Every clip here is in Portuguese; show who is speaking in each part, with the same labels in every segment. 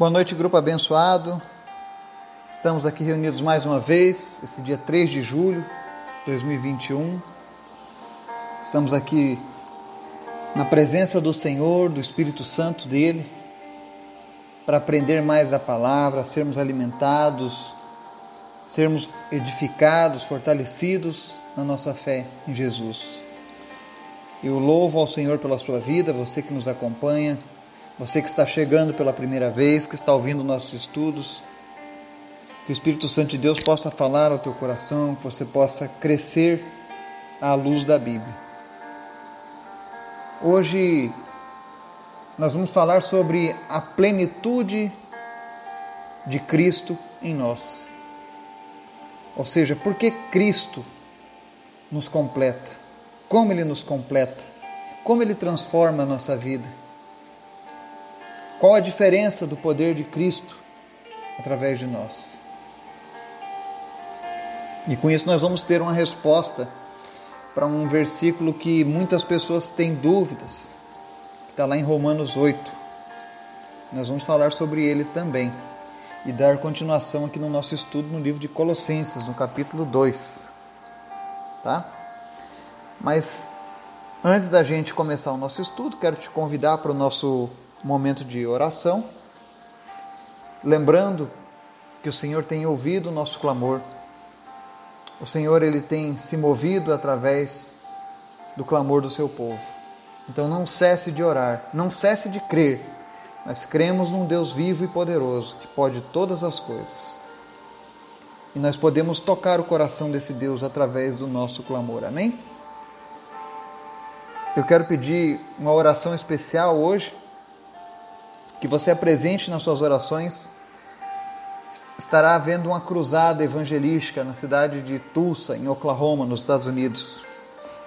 Speaker 1: Boa noite, grupo abençoado. Estamos aqui reunidos mais uma vez, esse dia 3 de julho de 2021. Estamos aqui na presença do Senhor, do Espírito Santo dele, para aprender mais da palavra, sermos alimentados, sermos edificados, fortalecidos na nossa fé em Jesus. Eu louvo ao Senhor pela sua vida, você que nos acompanha você que está chegando pela primeira vez, que está ouvindo nossos estudos, que o Espírito Santo de Deus possa falar ao teu coração, que você possa crescer à luz da Bíblia. Hoje nós vamos falar sobre a plenitude de Cristo em nós. Ou seja, por que Cristo nos completa? Como Ele nos completa? Como Ele transforma a nossa vida? Qual a diferença do poder de Cristo através de nós? E com isso nós vamos ter uma resposta para um versículo que muitas pessoas têm dúvidas, que está lá em Romanos 8. Nós vamos falar sobre ele também e dar continuação aqui no nosso estudo no livro de Colossenses, no capítulo 2. Tá? Mas antes da gente começar o nosso estudo, quero te convidar para o nosso momento de oração, lembrando que o Senhor tem ouvido o nosso clamor. O Senhor ele tem se movido através do clamor do seu povo. Então não cesse de orar, não cesse de crer. Nós cremos num Deus vivo e poderoso que pode todas as coisas. E nós podemos tocar o coração desse Deus através do nosso clamor. Amém? Eu quero pedir uma oração especial hoje que você apresente nas suas orações. Estará havendo uma cruzada evangelística na cidade de Tulsa, em Oklahoma, nos Estados Unidos.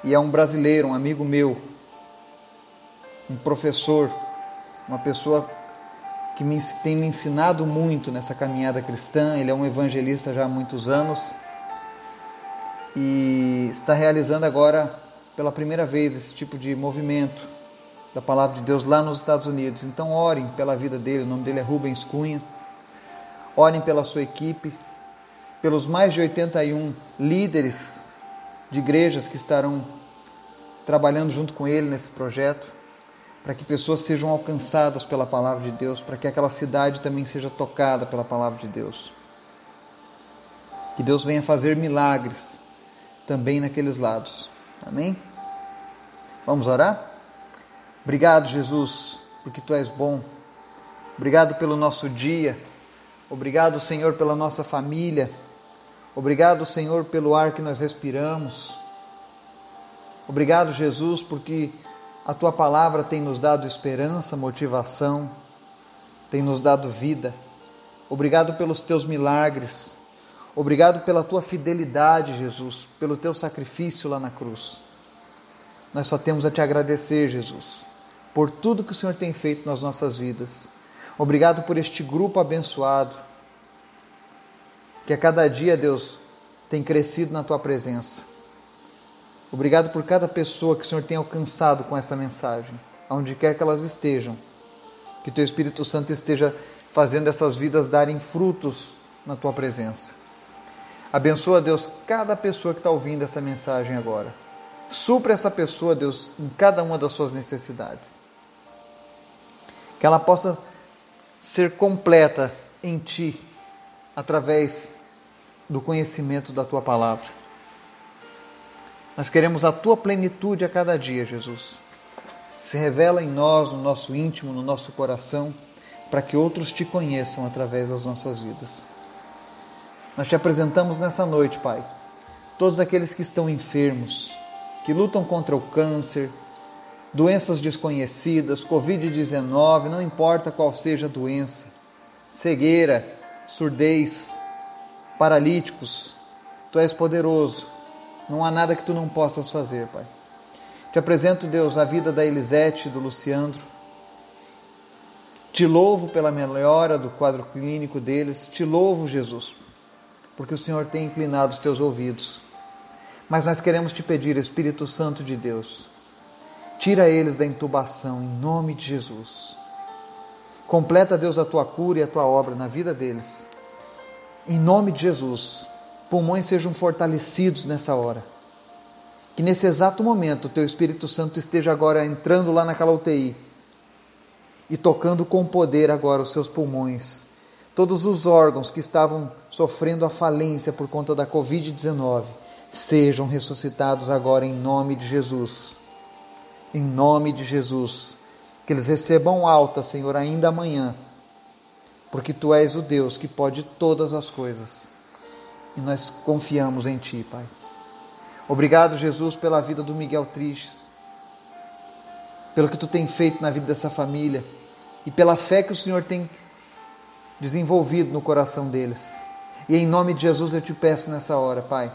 Speaker 1: E é um brasileiro, um amigo meu, um professor, uma pessoa que me, tem me ensinado muito nessa caminhada cristã. Ele é um evangelista já há muitos anos e está realizando agora pela primeira vez esse tipo de movimento da palavra de Deus lá nos Estados Unidos. Então orem pela vida dele, o nome dele é Rubens Cunha. Orem pela sua equipe, pelos mais de 81 líderes de igrejas que estarão trabalhando junto com ele nesse projeto, para que pessoas sejam alcançadas pela palavra de Deus, para que aquela cidade também seja tocada pela palavra de Deus. Que Deus venha fazer milagres também naqueles lados. Amém? Vamos orar? Obrigado, Jesus, porque tu és bom. Obrigado pelo nosso dia. Obrigado, Senhor, pela nossa família. Obrigado, Senhor, pelo ar que nós respiramos. Obrigado, Jesus, porque a tua palavra tem nos dado esperança, motivação, tem nos dado vida. Obrigado pelos teus milagres. Obrigado pela tua fidelidade, Jesus, pelo teu sacrifício lá na cruz. Nós só temos a te agradecer, Jesus por tudo que o Senhor tem feito nas nossas vidas. Obrigado por este grupo abençoado, que a cada dia, Deus, tem crescido na tua presença. Obrigado por cada pessoa que o Senhor tem alcançado com essa mensagem, aonde quer que elas estejam. Que teu Espírito Santo esteja fazendo essas vidas darem frutos na tua presença. Abençoa, Deus, cada pessoa que está ouvindo essa mensagem agora. Supra essa pessoa, Deus, em cada uma das suas necessidades que ela possa ser completa em Ti, através do conhecimento da Tua palavra. Nós queremos a Tua plenitude a cada dia, Jesus. Se revela em nós, no nosso íntimo, no nosso coração, para que outros Te conheçam através das nossas vidas. Nós te apresentamos nessa noite, Pai, todos aqueles que estão enfermos, que lutam contra o câncer, doenças desconhecidas, Covid-19, não importa qual seja a doença, cegueira, surdez, paralíticos, Tu és poderoso, não há nada que Tu não possas fazer, Pai. Te apresento, Deus, a vida da Elisete e do Luciandro. Te louvo pela melhora do quadro clínico deles. Te louvo, Jesus, porque o Senhor tem inclinado os teus ouvidos. Mas nós queremos te pedir, Espírito Santo de Deus, Tira eles da intubação em nome de Jesus. Completa, Deus, a tua cura e a tua obra na vida deles. Em nome de Jesus, pulmões sejam fortalecidos nessa hora. Que nesse exato momento o teu Espírito Santo esteja agora entrando lá naquela UTI e tocando com poder agora os seus pulmões. Todos os órgãos que estavam sofrendo a falência por conta da Covid-19 sejam ressuscitados agora em nome de Jesus. Em nome de Jesus. Que eles recebam alta, Senhor, ainda amanhã. Porque tu és o Deus que pode todas as coisas. E nós confiamos em ti, Pai. Obrigado, Jesus, pela vida do Miguel Tristes. Pelo que tu tem feito na vida dessa família e pela fé que o Senhor tem desenvolvido no coração deles. E em nome de Jesus eu te peço nessa hora, Pai.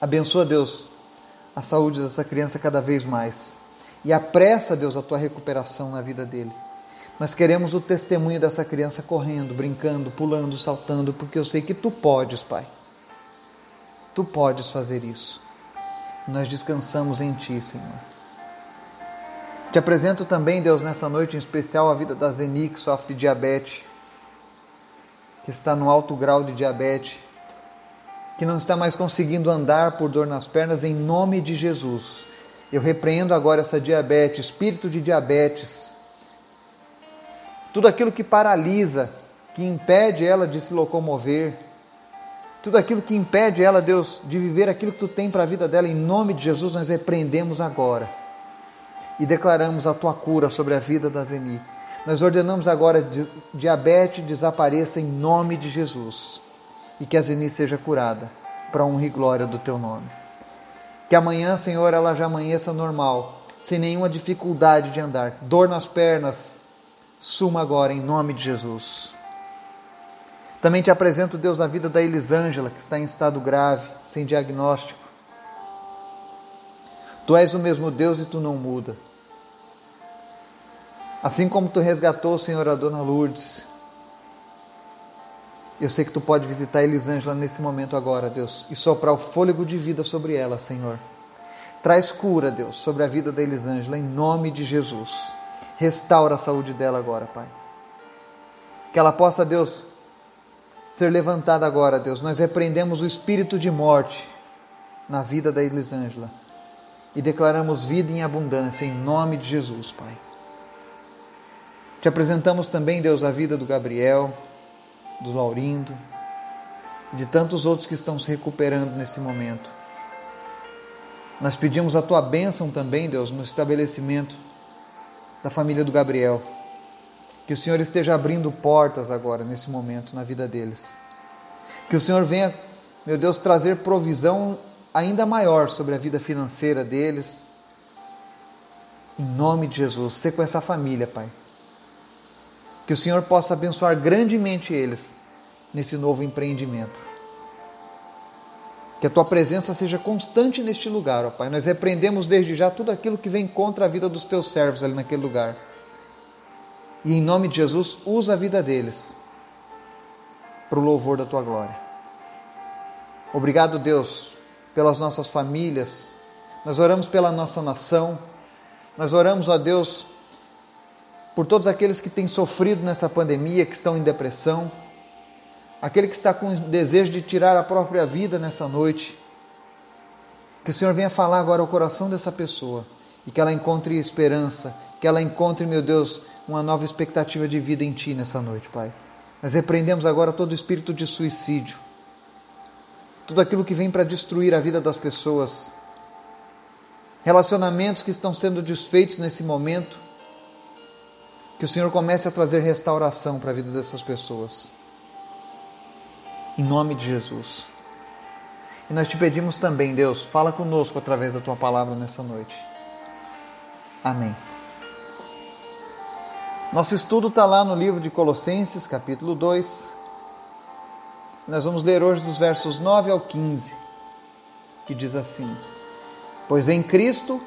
Speaker 1: Abençoa, Deus, a saúde dessa criança cada vez mais. E apressa, Deus, a tua recuperação na vida dele. Nós queremos o testemunho dessa criança correndo, brincando, pulando, saltando, porque eu sei que tu podes, Pai. Tu podes fazer isso. Nós descansamos em ti, Senhor. Te apresento também, Deus, nessa noite em especial, a vida da Zeni, que sofre de diabetes, que está no alto grau de diabetes, que não está mais conseguindo andar por dor nas pernas, em nome de Jesus. Eu repreendo agora essa diabetes, espírito de diabetes, tudo aquilo que paralisa, que impede ela de se locomover, tudo aquilo que impede ela, Deus, de viver aquilo que tu tem para a vida dela, em nome de Jesus, nós repreendemos agora e declaramos a tua cura sobre a vida da Zeni. Nós ordenamos agora que diabetes desapareça em nome de Jesus e que a Zeni seja curada para honra e glória do teu nome. Que amanhã, Senhor, ela já amanheça normal, sem nenhuma dificuldade de andar. Dor nas pernas, suma agora em nome de Jesus. Também te apresento, Deus, a vida da Elisângela, que está em estado grave, sem diagnóstico. Tu és o mesmo Deus e tu não muda. Assim como tu resgatou, Senhor, a dona Lourdes, eu sei que tu pode visitar Elisângela nesse momento agora, Deus, e soprar o fôlego de vida sobre ela, Senhor. Traz cura, Deus, sobre a vida da Elisângela, em nome de Jesus. Restaura a saúde dela agora, Pai. Que ela possa, Deus, ser levantada agora, Deus. Nós repreendemos o espírito de morte na vida da Elisângela e declaramos vida em abundância, em nome de Jesus, Pai. Te apresentamos também, Deus, a vida do Gabriel, do Laurindo, de tantos outros que estão se recuperando nesse momento. Nós pedimos a tua bênção também, Deus, no estabelecimento da família do Gabriel. Que o Senhor esteja abrindo portas agora, nesse momento, na vida deles. Que o Senhor venha, meu Deus, trazer provisão ainda maior sobre a vida financeira deles. Em nome de Jesus, ser com essa família, Pai. Que o Senhor possa abençoar grandemente eles nesse novo empreendimento. Que a tua presença seja constante neste lugar, ó Pai. Nós repreendemos desde já tudo aquilo que vem contra a vida dos teus servos ali naquele lugar. E em nome de Jesus, usa a vida deles para o louvor da tua glória. Obrigado, Deus, pelas nossas famílias. Nós oramos pela nossa nação. Nós oramos, ó Deus, por todos aqueles que têm sofrido nessa pandemia, que estão em depressão, aquele que está com o desejo de tirar a própria vida nessa noite. Que o Senhor venha falar agora ao coração dessa pessoa e que ela encontre esperança, que ela encontre, meu Deus, uma nova expectativa de vida em Ti nessa noite, Pai. Nós repreendemos agora todo espírito de suicídio, tudo aquilo que vem para destruir a vida das pessoas, relacionamentos que estão sendo desfeitos nesse momento, que o Senhor comece a trazer restauração para a vida dessas pessoas. Em nome de Jesus. E nós te pedimos também, Deus, fala conosco através da tua palavra nessa noite. Amém. Nosso estudo está lá no livro de Colossenses, capítulo 2. Nós vamos ler hoje dos versos 9 ao 15, que diz assim: Pois em Cristo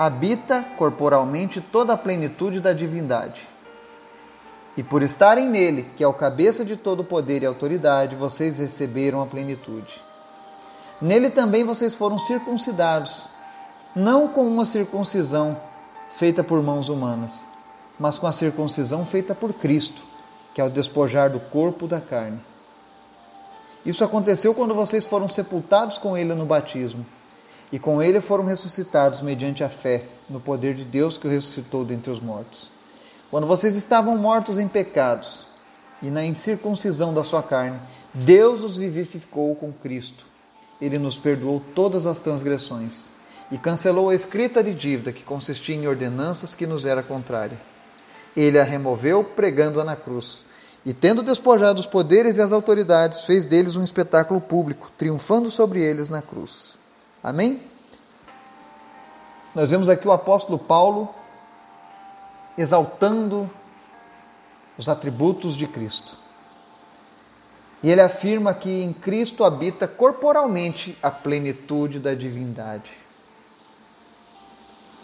Speaker 1: habita corporalmente toda a plenitude da divindade. E por estarem nele, que é o cabeça de todo poder e autoridade, vocês receberam a plenitude. Nele também vocês foram circuncidados, não com uma circuncisão feita por mãos humanas, mas com a circuncisão feita por Cristo, que é o despojar do corpo da carne. Isso aconteceu quando vocês foram sepultados com ele no batismo, e com ele foram ressuscitados mediante a fé no poder de Deus que o ressuscitou dentre os mortos. Quando vocês estavam mortos em pecados e na incircuncisão da sua carne, Deus os vivificou com Cristo. Ele nos perdoou todas as transgressões e cancelou a escrita de dívida que consistia em ordenanças que nos era contrária. Ele a removeu pregando-a na cruz. E tendo despojado os poderes e as autoridades, fez deles um espetáculo público, triunfando sobre eles na cruz. Amém? Nós vemos aqui o apóstolo Paulo exaltando os atributos de Cristo. E ele afirma que em Cristo habita corporalmente a plenitude da divindade.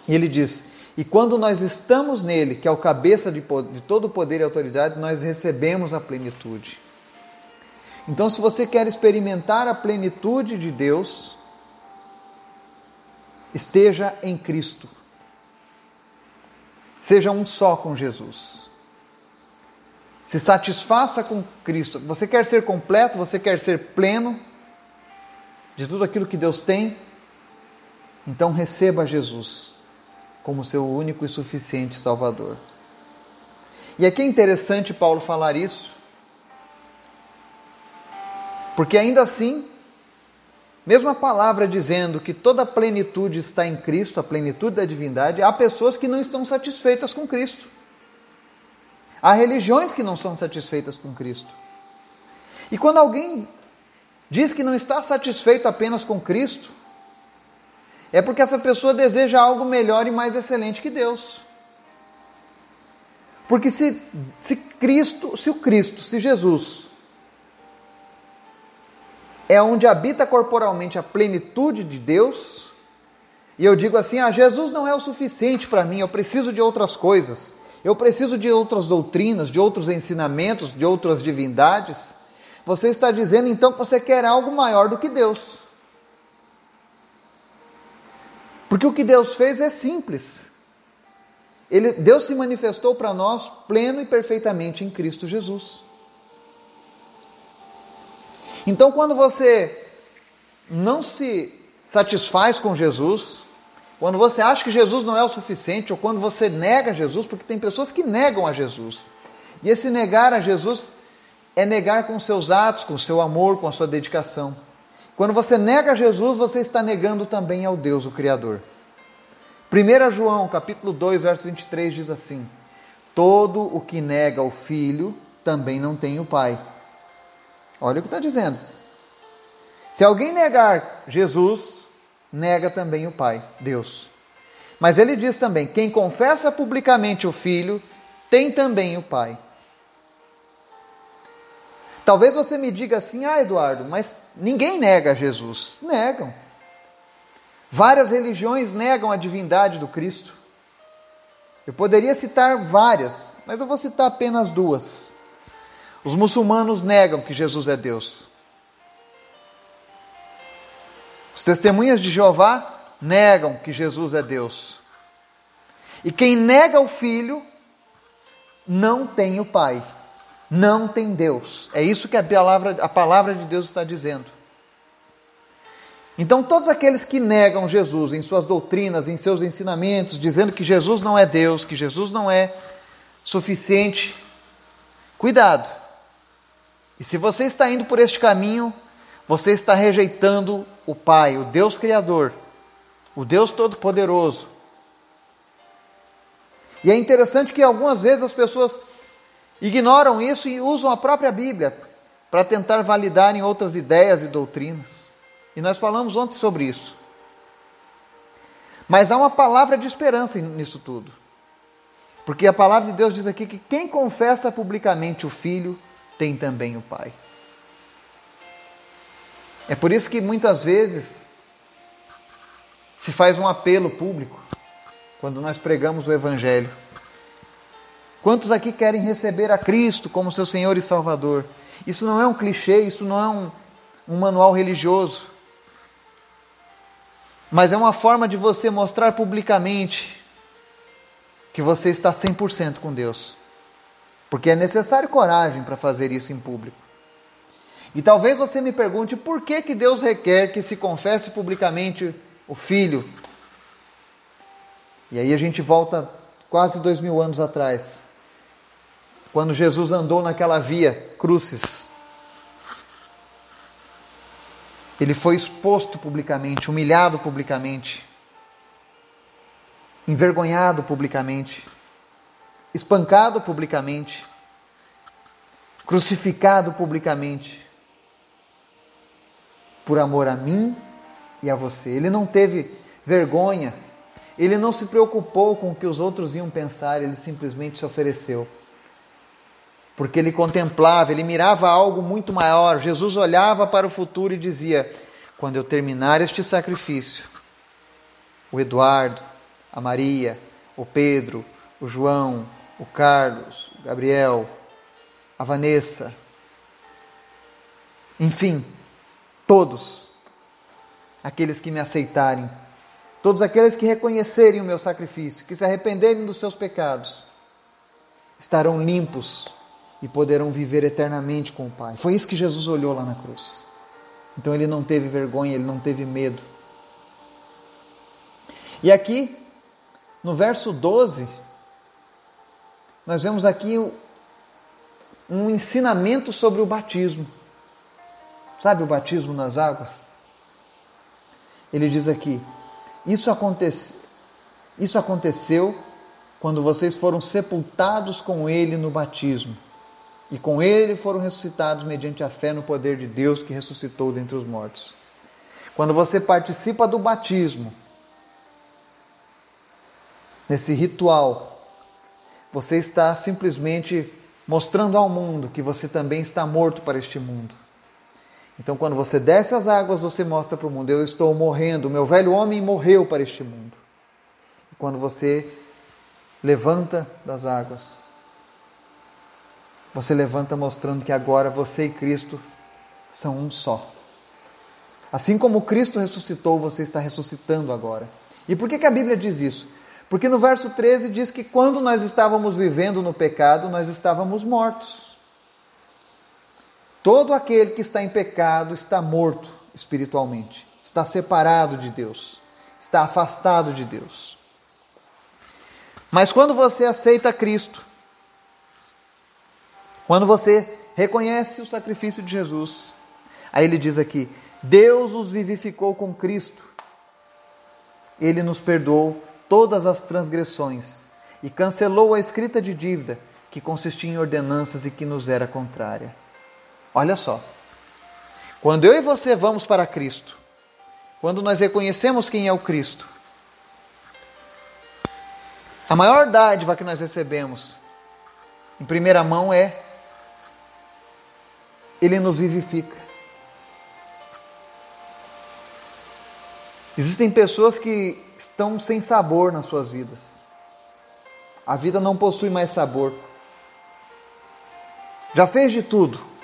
Speaker 1: E ele diz: E quando nós estamos nele, que é o cabeça de, de todo poder e autoridade, nós recebemos a plenitude. Então, se você quer experimentar a plenitude de Deus, esteja em Cristo. Seja um só com Jesus. Se satisfaça com Cristo. Você quer ser completo, você quer ser pleno de tudo aquilo que Deus tem? Então receba Jesus como seu único e suficiente Salvador. E aqui é interessante Paulo falar isso, porque ainda assim, mesmo a palavra dizendo que toda a plenitude está em Cristo, a plenitude da divindade, há pessoas que não estão satisfeitas com Cristo. Há religiões que não são satisfeitas com Cristo. E quando alguém diz que não está satisfeito apenas com Cristo, é porque essa pessoa deseja algo melhor e mais excelente que Deus. Porque se, se Cristo, se o Cristo, se Jesus é onde habita corporalmente a plenitude de Deus, e eu digo assim: ah, Jesus não é o suficiente para mim, eu preciso de outras coisas. Eu preciso de outras doutrinas, de outros ensinamentos, de outras divindades. Você está dizendo então que você quer algo maior do que Deus. Porque o que Deus fez é simples. Ele, Deus se manifestou para nós pleno e perfeitamente em Cristo Jesus. Então, quando você não se satisfaz com Jesus, quando você acha que Jesus não é o suficiente, ou quando você nega Jesus, porque tem pessoas que negam a Jesus. E esse negar a Jesus é negar com seus atos, com seu amor, com a sua dedicação. Quando você nega Jesus, você está negando também ao Deus, o Criador. 1 João, capítulo 2, verso 23 diz assim: Todo o que nega o filho também não tem o pai. Olha o que está dizendo. Se alguém negar Jesus, nega também o Pai, Deus. Mas ele diz também: quem confessa publicamente o Filho, tem também o Pai. Talvez você me diga assim, ah, Eduardo, mas ninguém nega Jesus. Negam. Várias religiões negam a divindade do Cristo. Eu poderia citar várias, mas eu vou citar apenas duas. Os muçulmanos negam que Jesus é Deus. Os testemunhas de Jeová negam que Jesus é Deus. E quem nega o Filho não tem o Pai, não tem Deus. É isso que a palavra, a palavra de Deus está dizendo. Então, todos aqueles que negam Jesus em suas doutrinas, em seus ensinamentos, dizendo que Jesus não é Deus, que Jesus não é suficiente, cuidado. E se você está indo por este caminho, você está rejeitando o Pai, o Deus Criador, o Deus Todo-Poderoso. E é interessante que algumas vezes as pessoas ignoram isso e usam a própria Bíblia para tentar validar em outras ideias e doutrinas. E nós falamos ontem sobre isso. Mas há uma palavra de esperança nisso tudo. Porque a palavra de Deus diz aqui que quem confessa publicamente o Filho tem também o Pai. É por isso que muitas vezes se faz um apelo público quando nós pregamos o Evangelho. Quantos aqui querem receber a Cristo como seu Senhor e Salvador? Isso não é um clichê, isso não é um, um manual religioso, mas é uma forma de você mostrar publicamente que você está 100% com Deus. Porque é necessário coragem para fazer isso em público. E talvez você me pergunte por que, que Deus requer que se confesse publicamente o Filho. E aí a gente volta quase dois mil anos atrás, quando Jesus andou naquela via crucis. Ele foi exposto publicamente, humilhado publicamente, envergonhado publicamente, espancado publicamente, crucificado publicamente, por amor a mim e a você. Ele não teve vergonha, ele não se preocupou com o que os outros iam pensar, ele simplesmente se ofereceu. Porque ele contemplava, ele mirava algo muito maior. Jesus olhava para o futuro e dizia: Quando eu terminar este sacrifício, o Eduardo, a Maria, o Pedro, o João, o Carlos, o Gabriel, a Vanessa, enfim, todos aqueles que me aceitarem, todos aqueles que reconhecerem o meu sacrifício, que se arrependerem dos seus pecados, estarão limpos e poderão viver eternamente com o Pai. Foi isso que Jesus olhou lá na cruz. Então ele não teve vergonha, ele não teve medo. E aqui, no verso 12, nós vemos aqui um ensinamento sobre o batismo. Sabe o batismo nas águas? Ele diz aqui: Isso, acontece, isso aconteceu quando vocês foram sepultados com ele no batismo. E com ele foram ressuscitados mediante a fé no poder de Deus que ressuscitou dentre os mortos. Quando você participa do batismo, nesse ritual, você está simplesmente mostrando ao mundo que você também está morto para este mundo. Então, quando você desce as águas, você mostra para o mundo: eu estou morrendo, meu velho homem morreu para este mundo. E quando você levanta das águas, você levanta mostrando que agora você e Cristo são um só. Assim como Cristo ressuscitou, você está ressuscitando agora. E por que, que a Bíblia diz isso? Porque no verso 13 diz que quando nós estávamos vivendo no pecado, nós estávamos mortos. Todo aquele que está em pecado está morto espiritualmente, está separado de Deus, está afastado de Deus. Mas quando você aceita Cristo, quando você reconhece o sacrifício de Jesus, aí ele diz aqui: Deus os vivificou com Cristo, ele nos perdoou todas as transgressões e cancelou a escrita de dívida que consistia em ordenanças e que nos era contrária. Olha só. Quando eu e você vamos para Cristo, quando nós reconhecemos quem é o Cristo, a maior dádiva que nós recebemos, em primeira mão, é Ele nos vivifica. Existem pessoas que estão sem sabor nas suas vidas. A vida não possui mais sabor. Já fez de tudo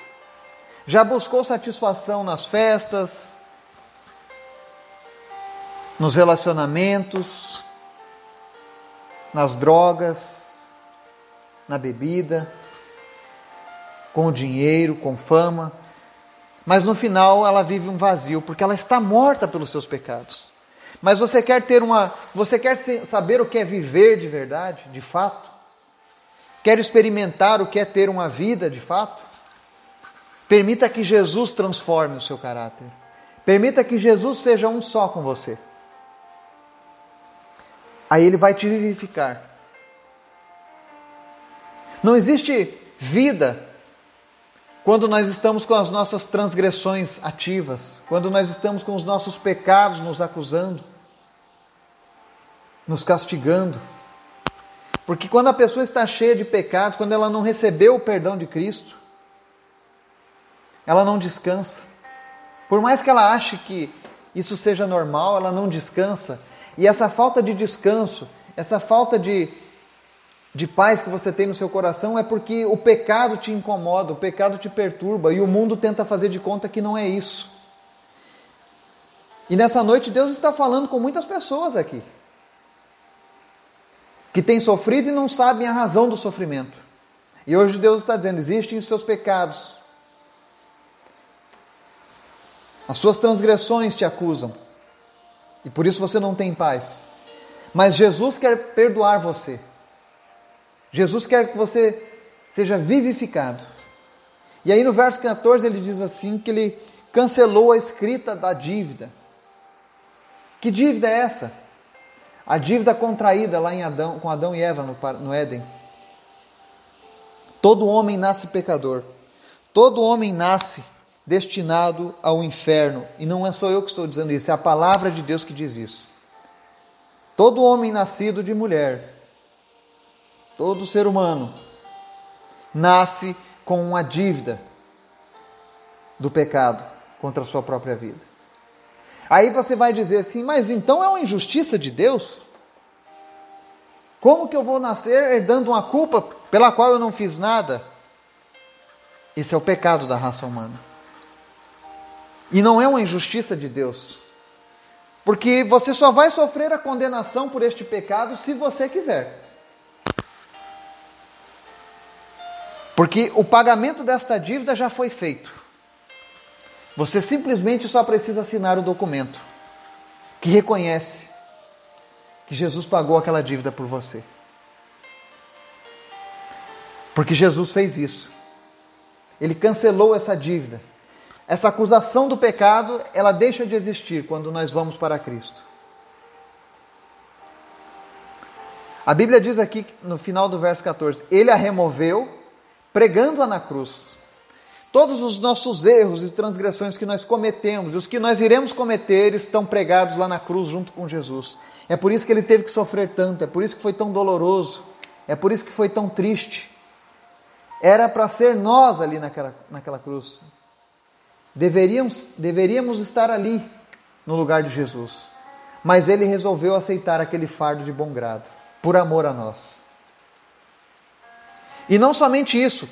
Speaker 1: já buscou satisfação nas festas, nos relacionamentos, nas drogas, na bebida, com o dinheiro, com fama, mas no final ela vive um vazio porque ela está morta pelos seus pecados. Mas você quer ter uma, você quer saber o que é viver de verdade, de fato? Quer experimentar o que é ter uma vida de fato? Permita que Jesus transforme o seu caráter. Permita que Jesus seja um só com você. Aí ele vai te vivificar. Não existe vida quando nós estamos com as nossas transgressões ativas, quando nós estamos com os nossos pecados nos acusando, nos castigando. Porque quando a pessoa está cheia de pecados, quando ela não recebeu o perdão de Cristo, ela não descansa. Por mais que ela ache que isso seja normal, ela não descansa. E essa falta de descanso, essa falta de, de paz que você tem no seu coração é porque o pecado te incomoda, o pecado te perturba e o mundo tenta fazer de conta que não é isso. E nessa noite Deus está falando com muitas pessoas aqui. que têm sofrido e não sabem a razão do sofrimento. E hoje Deus está dizendo: existem os seus pecados, as suas transgressões te acusam, e por isso você não tem paz. Mas Jesus quer perdoar você. Jesus quer que você seja vivificado. E aí no verso 14 ele diz assim que ele cancelou a escrita da dívida. Que dívida é essa? A dívida contraída lá em Adão, com Adão e Eva no, no Éden. Todo homem nasce pecador. Todo homem nasce destinado ao inferno. E não é só eu que estou dizendo isso, é a palavra de Deus que diz isso. Todo homem nascido de mulher, todo ser humano, nasce com uma dívida do pecado contra a sua própria vida. Aí você vai dizer assim, mas então é uma injustiça de Deus? Como que eu vou nascer herdando uma culpa pela qual eu não fiz nada? Esse é o pecado da raça humana. E não é uma injustiça de Deus. Porque você só vai sofrer a condenação por este pecado se você quiser. Porque o pagamento desta dívida já foi feito. Você simplesmente só precisa assinar o documento que reconhece que Jesus pagou aquela dívida por você. Porque Jesus fez isso. Ele cancelou essa dívida. Essa acusação do pecado, ela deixa de existir quando nós vamos para Cristo. A Bíblia diz aqui no final do verso 14: Ele a removeu, pregando-a na cruz. Todos os nossos erros e transgressões que nós cometemos e os que nós iremos cometer estão pregados lá na cruz junto com Jesus. É por isso que ele teve que sofrer tanto, é por isso que foi tão doloroso, é por isso que foi tão triste. Era para ser nós ali naquela, naquela cruz. Deveríamos, deveríamos estar ali no lugar de Jesus. Mas ele resolveu aceitar aquele fardo de bom grado, por amor a nós. E não somente isso.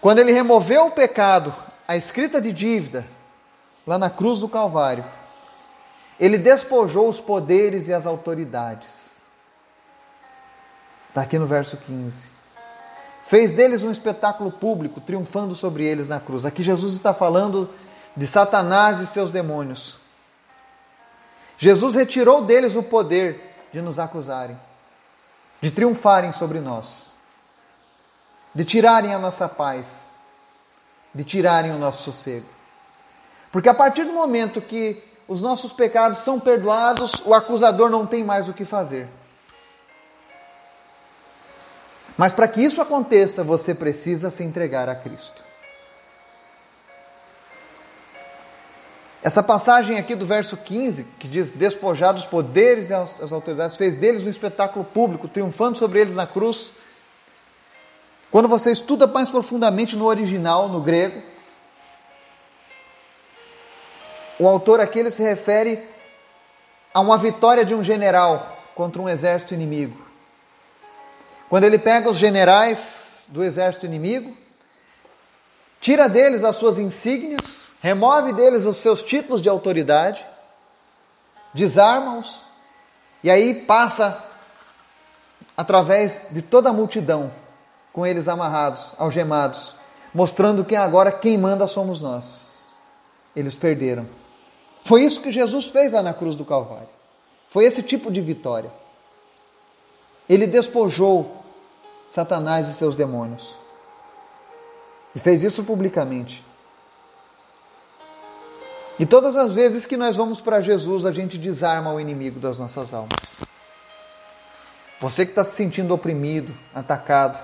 Speaker 1: Quando ele removeu o pecado, a escrita de dívida, lá na cruz do Calvário, ele despojou os poderes e as autoridades. Está aqui no verso 15. Fez deles um espetáculo público, triunfando sobre eles na cruz. Aqui Jesus está falando de Satanás e seus demônios. Jesus retirou deles o poder de nos acusarem, de triunfarem sobre nós, de tirarem a nossa paz, de tirarem o nosso sossego. Porque a partir do momento que os nossos pecados são perdoados, o acusador não tem mais o que fazer. Mas para que isso aconteça, você precisa se entregar a Cristo. Essa passagem aqui do verso 15, que diz: Despojados os poderes e as autoridades, fez deles um espetáculo público, triunfando sobre eles na cruz. Quando você estuda mais profundamente no original, no grego, o autor aqui ele se refere a uma vitória de um general contra um exército inimigo. Quando ele pega os generais do exército inimigo, tira deles as suas insígnias, remove deles os seus títulos de autoridade, desarma-os e aí passa através de toda a multidão com eles amarrados, algemados, mostrando que agora quem manda somos nós. Eles perderam. Foi isso que Jesus fez lá na cruz do Calvário. Foi esse tipo de vitória. Ele despojou Satanás e seus demônios. E fez isso publicamente. E todas as vezes que nós vamos para Jesus, a gente desarma o inimigo das nossas almas. Você que está se sentindo oprimido, atacado.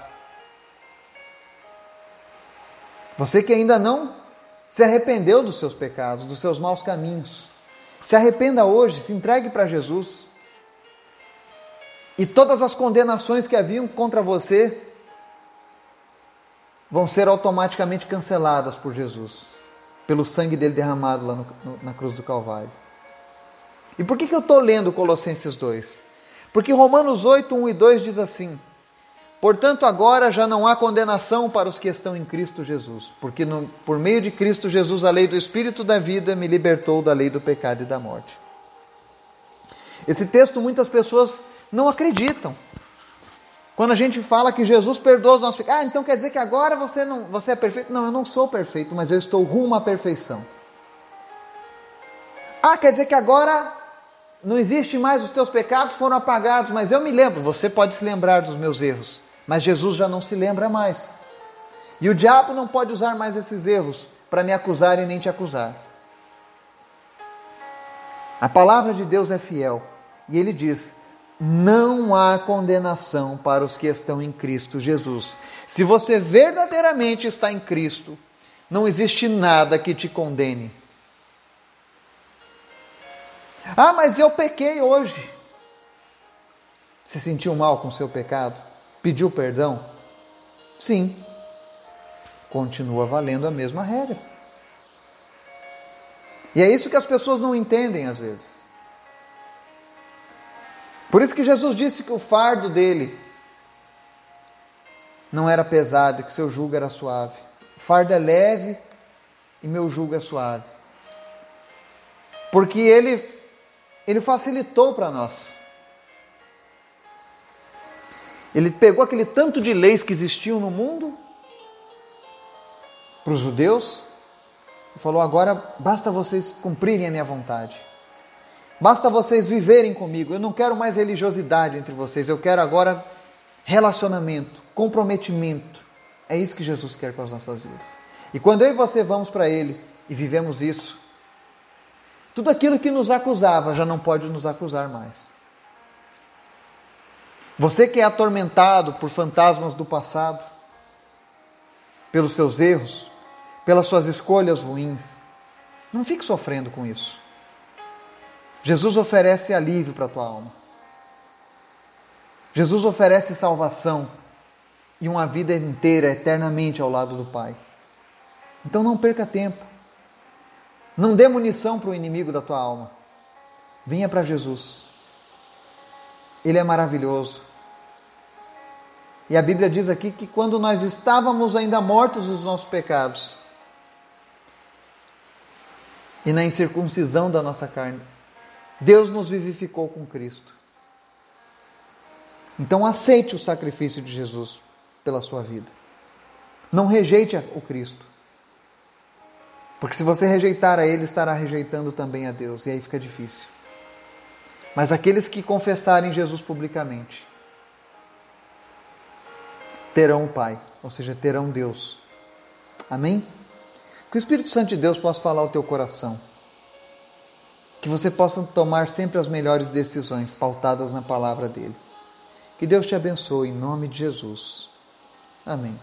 Speaker 1: Você que ainda não se arrependeu dos seus pecados, dos seus maus caminhos. Se arrependa hoje, se entregue para Jesus. E todas as condenações que haviam contra você vão ser automaticamente canceladas por Jesus, pelo sangue dele derramado lá no, no, na cruz do Calvário. E por que, que eu estou lendo Colossenses 2? Porque Romanos 8, 1 e 2 diz assim: Portanto, agora já não há condenação para os que estão em Cristo Jesus, porque no, por meio de Cristo Jesus a lei do Espírito da vida me libertou da lei do pecado e da morte. Esse texto muitas pessoas não acreditam. Quando a gente fala que Jesus perdoa os nossos pecados, ah, então quer dizer que agora você não, você é perfeito? Não, eu não sou perfeito, mas eu estou rumo à perfeição. Ah, quer dizer que agora não existe mais os teus pecados foram apagados, mas eu me lembro, você pode se lembrar dos meus erros, mas Jesus já não se lembra mais. E o diabo não pode usar mais esses erros para me acusar e nem te acusar. A palavra de Deus é fiel e ele diz: não há condenação para os que estão em Cristo Jesus. Se você verdadeiramente está em Cristo, não existe nada que te condene. Ah, mas eu pequei hoje. Se sentiu mal com seu pecado? Pediu perdão? Sim. Continua valendo a mesma regra. E é isso que as pessoas não entendem às vezes. Por isso que Jesus disse que o fardo dele não era pesado, que seu jugo era suave. O fardo é leve e meu jugo é suave. Porque ele, ele facilitou para nós. Ele pegou aquele tanto de leis que existiam no mundo para os judeus e falou: agora basta vocês cumprirem a minha vontade. Basta vocês viverem comigo. Eu não quero mais religiosidade entre vocês. Eu quero agora relacionamento, comprometimento. É isso que Jesus quer com as nossas vidas. E quando eu e você vamos para Ele e vivemos isso, tudo aquilo que nos acusava já não pode nos acusar mais. Você que é atormentado por fantasmas do passado, pelos seus erros, pelas suas escolhas ruins. Não fique sofrendo com isso. Jesus oferece alívio para a tua alma. Jesus oferece salvação e uma vida inteira, eternamente ao lado do Pai. Então não perca tempo. Não dê munição para o inimigo da tua alma. Venha para Jesus. Ele é maravilhoso. E a Bíblia diz aqui que quando nós estávamos ainda mortos dos nossos pecados, e na incircuncisão da nossa carne. Deus nos vivificou com Cristo. Então aceite o sacrifício de Jesus pela sua vida. Não rejeite o Cristo. Porque se você rejeitar a Ele, estará rejeitando também a Deus, e aí fica difícil. Mas aqueles que confessarem Jesus publicamente terão o Pai, ou seja, terão Deus. Amém? Que o Espírito Santo de Deus possa falar ao teu coração. Que você possa tomar sempre as melhores decisões pautadas na palavra dele. Que Deus te abençoe em nome de Jesus. Amém.